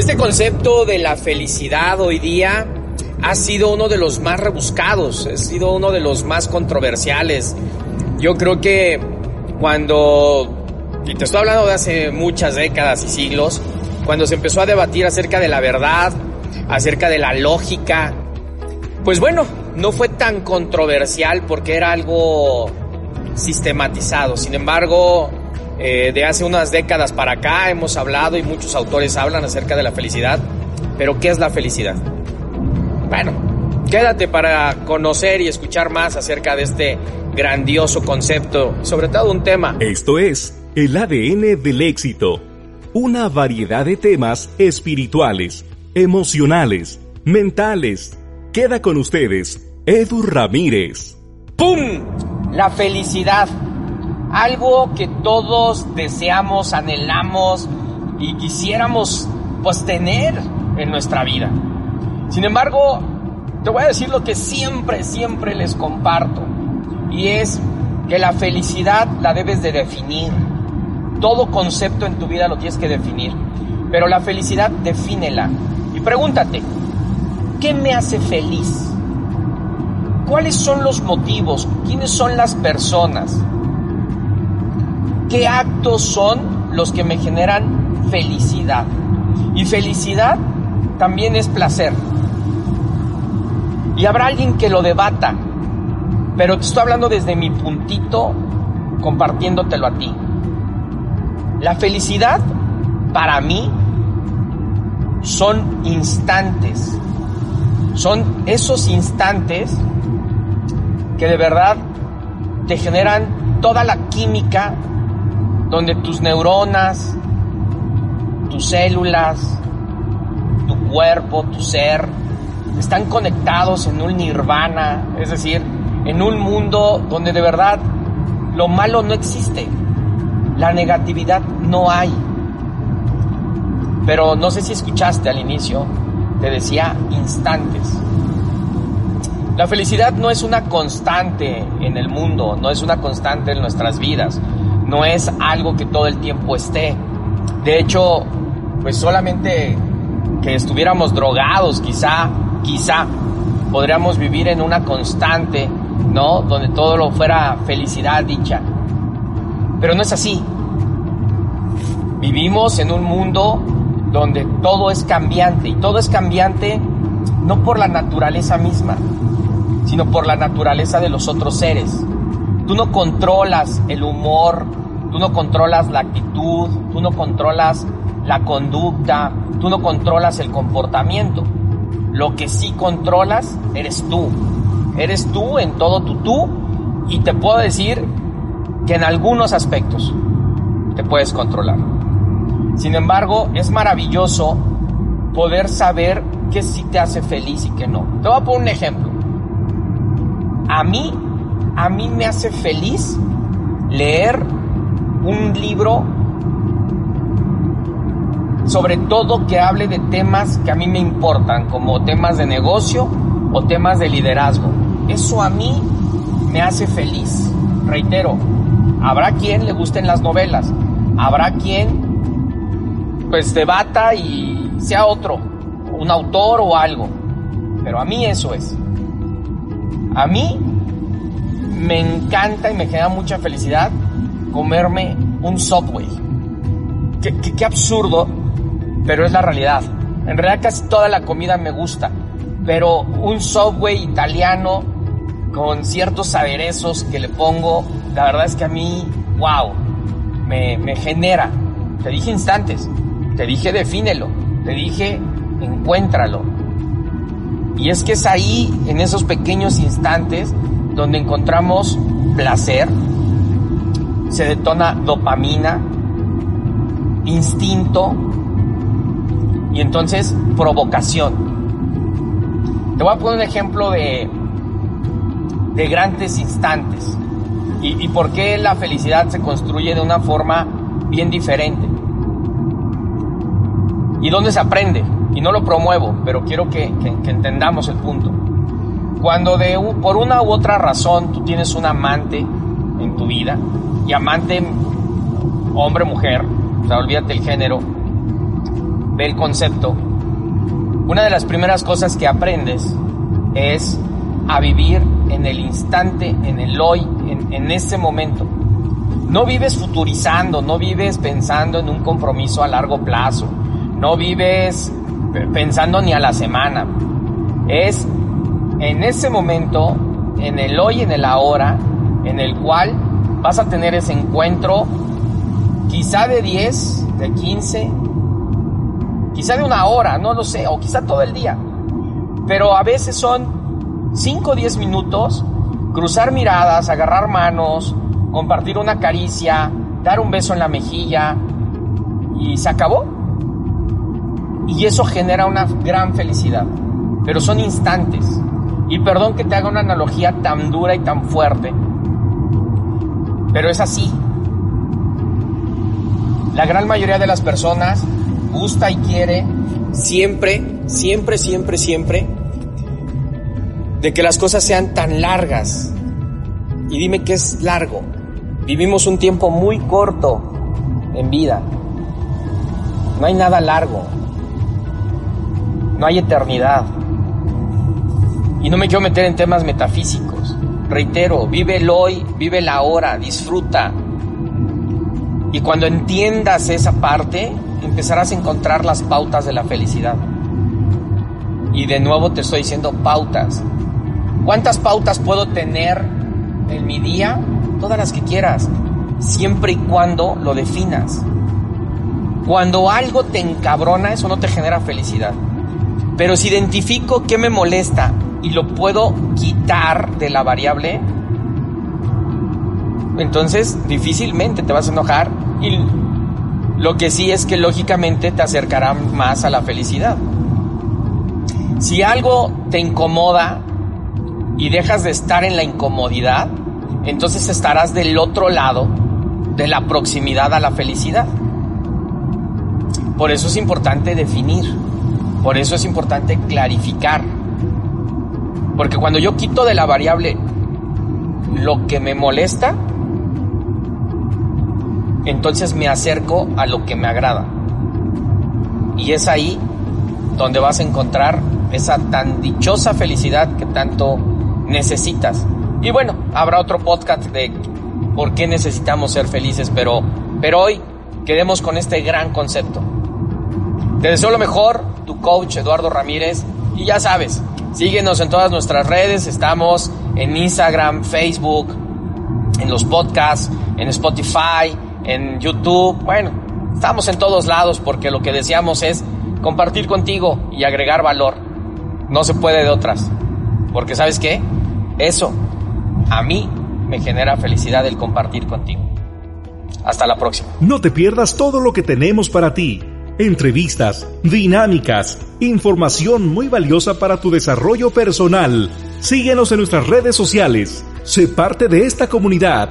Este concepto de la felicidad hoy día ha sido uno de los más rebuscados, ha sido uno de los más controversiales. Yo creo que cuando, y te estoy hablando de hace muchas décadas y siglos, cuando se empezó a debatir acerca de la verdad, acerca de la lógica, pues bueno, no fue tan controversial porque era algo sistematizado. Sin embargo, eh, de hace unas décadas para acá hemos hablado y muchos autores hablan acerca de la felicidad. Pero ¿qué es la felicidad? Bueno, quédate para conocer y escuchar más acerca de este grandioso concepto, sobre todo un tema. Esto es el ADN del éxito, una variedad de temas espirituales, emocionales, mentales. Queda con ustedes, Edu Ramírez. ¡Pum! La felicidad algo que todos deseamos, anhelamos y quisiéramos pues tener en nuestra vida. Sin embargo, te voy a decir lo que siempre, siempre les comparto y es que la felicidad la debes de definir. Todo concepto en tu vida lo tienes que definir, pero la felicidad defínela y pregúntate, ¿qué me hace feliz? ¿Cuáles son los motivos? ¿Quiénes son las personas? Qué actos son los que me generan felicidad. Y felicidad también es placer. Y habrá alguien que lo debata, pero te estoy hablando desde mi puntito, compartiéndotelo a ti. La felicidad, para mí, son instantes. Son esos instantes que de verdad te generan toda la química donde tus neuronas, tus células, tu cuerpo, tu ser, están conectados en un nirvana, es decir, en un mundo donde de verdad lo malo no existe, la negatividad no hay. Pero no sé si escuchaste al inicio, te decía instantes. La felicidad no es una constante en el mundo, no es una constante en nuestras vidas no es algo que todo el tiempo esté. De hecho, pues solamente que estuviéramos drogados, quizá, quizá, podríamos vivir en una constante, ¿no? Donde todo lo fuera felicidad, dicha. Pero no es así. Vivimos en un mundo donde todo es cambiante y todo es cambiante no por la naturaleza misma, sino por la naturaleza de los otros seres. Tú no controlas el humor, tú no controlas la actitud, tú no controlas la conducta, tú no controlas el comportamiento. Lo que sí controlas eres tú. Eres tú en todo tu tú y te puedo decir que en algunos aspectos te puedes controlar. Sin embargo, es maravilloso poder saber qué sí te hace feliz y qué no. Te voy a poner un ejemplo. A mí, a mí me hace feliz leer un libro sobre todo que hable de temas que a mí me importan, como temas de negocio o temas de liderazgo. Eso a mí me hace feliz. Reitero, habrá quien le gusten las novelas, habrá quien pues debata y sea otro, un autor o algo. Pero a mí eso es. A mí me encanta y me genera mucha felicidad comerme un Subway. Qué, absurdo, pero es la realidad. En realidad casi toda la comida me gusta, pero un Subway italiano con ciertos aderezos que le pongo, la verdad es que a mí, wow, me, me genera. Te dije instantes, te dije defínelo, te dije encuéntralo. Y es que es ahí, en esos pequeños instantes, donde encontramos placer, se detona dopamina, instinto y entonces provocación. Te voy a poner un ejemplo de, de grandes instantes y, por qué la felicidad se construye de una forma bien diferente. ¿Y dónde se aprende? Y no lo promuevo, pero quiero que, que entendamos el punto. Cuando de, por una u otra razón tú tienes un amante en tu vida, y amante hombre mujer, o sea, olvídate el género, ve el concepto, una de las primeras cosas que aprendes es a vivir en el instante, en el hoy, en, en este momento. No vives futurizando, no vives pensando en un compromiso a largo plazo, no vives pensando ni a la semana. Es en ese momento, en el hoy, en el ahora, en el cual vas a tener ese encuentro, quizá de 10, de 15, quizá de una hora, no lo sé, o quizá todo el día. Pero a veces son 5 o 10 minutos, cruzar miradas, agarrar manos, compartir una caricia, dar un beso en la mejilla y se acabó. Y eso genera una gran felicidad. Pero son instantes. Y perdón que te haga una analogía tan dura y tan fuerte, pero es así. La gran mayoría de las personas gusta y quiere siempre, siempre, siempre, siempre de que las cosas sean tan largas. Y dime qué es largo. Vivimos un tiempo muy corto en vida. No hay nada largo. No hay eternidad. Y no me quiero meter en temas metafísicos. Reitero, vive el hoy, vive la hora, disfruta. Y cuando entiendas esa parte, empezarás a encontrar las pautas de la felicidad. Y de nuevo te estoy diciendo pautas. ¿Cuántas pautas puedo tener en mi día? Todas las que quieras, siempre y cuando lo definas. Cuando algo te encabrona, eso no te genera felicidad. Pero si identifico qué me molesta y lo puedo quitar de la variable, entonces difícilmente te vas a enojar y lo que sí es que lógicamente te acercará más a la felicidad. Si algo te incomoda y dejas de estar en la incomodidad, entonces estarás del otro lado de la proximidad a la felicidad. Por eso es importante definir, por eso es importante clarificar. Porque cuando yo quito de la variable lo que me molesta, entonces me acerco a lo que me agrada. Y es ahí donde vas a encontrar esa tan dichosa felicidad que tanto necesitas. Y bueno, habrá otro podcast de por qué necesitamos ser felices, pero, pero hoy quedemos con este gran concepto. Te deseo lo mejor, tu coach Eduardo Ramírez, y ya sabes, síguenos en todas nuestras redes, estamos en Instagram, Facebook, en los podcasts, en Spotify, en YouTube, bueno, estamos en todos lados porque lo que deseamos es compartir contigo y agregar valor. No se puede de otras. Porque sabes qué? Eso a mí me genera felicidad el compartir contigo. Hasta la próxima. No te pierdas todo lo que tenemos para ti. Entrevistas, dinámicas, información muy valiosa para tu desarrollo personal. Síguenos en nuestras redes sociales. Sé parte de esta comunidad.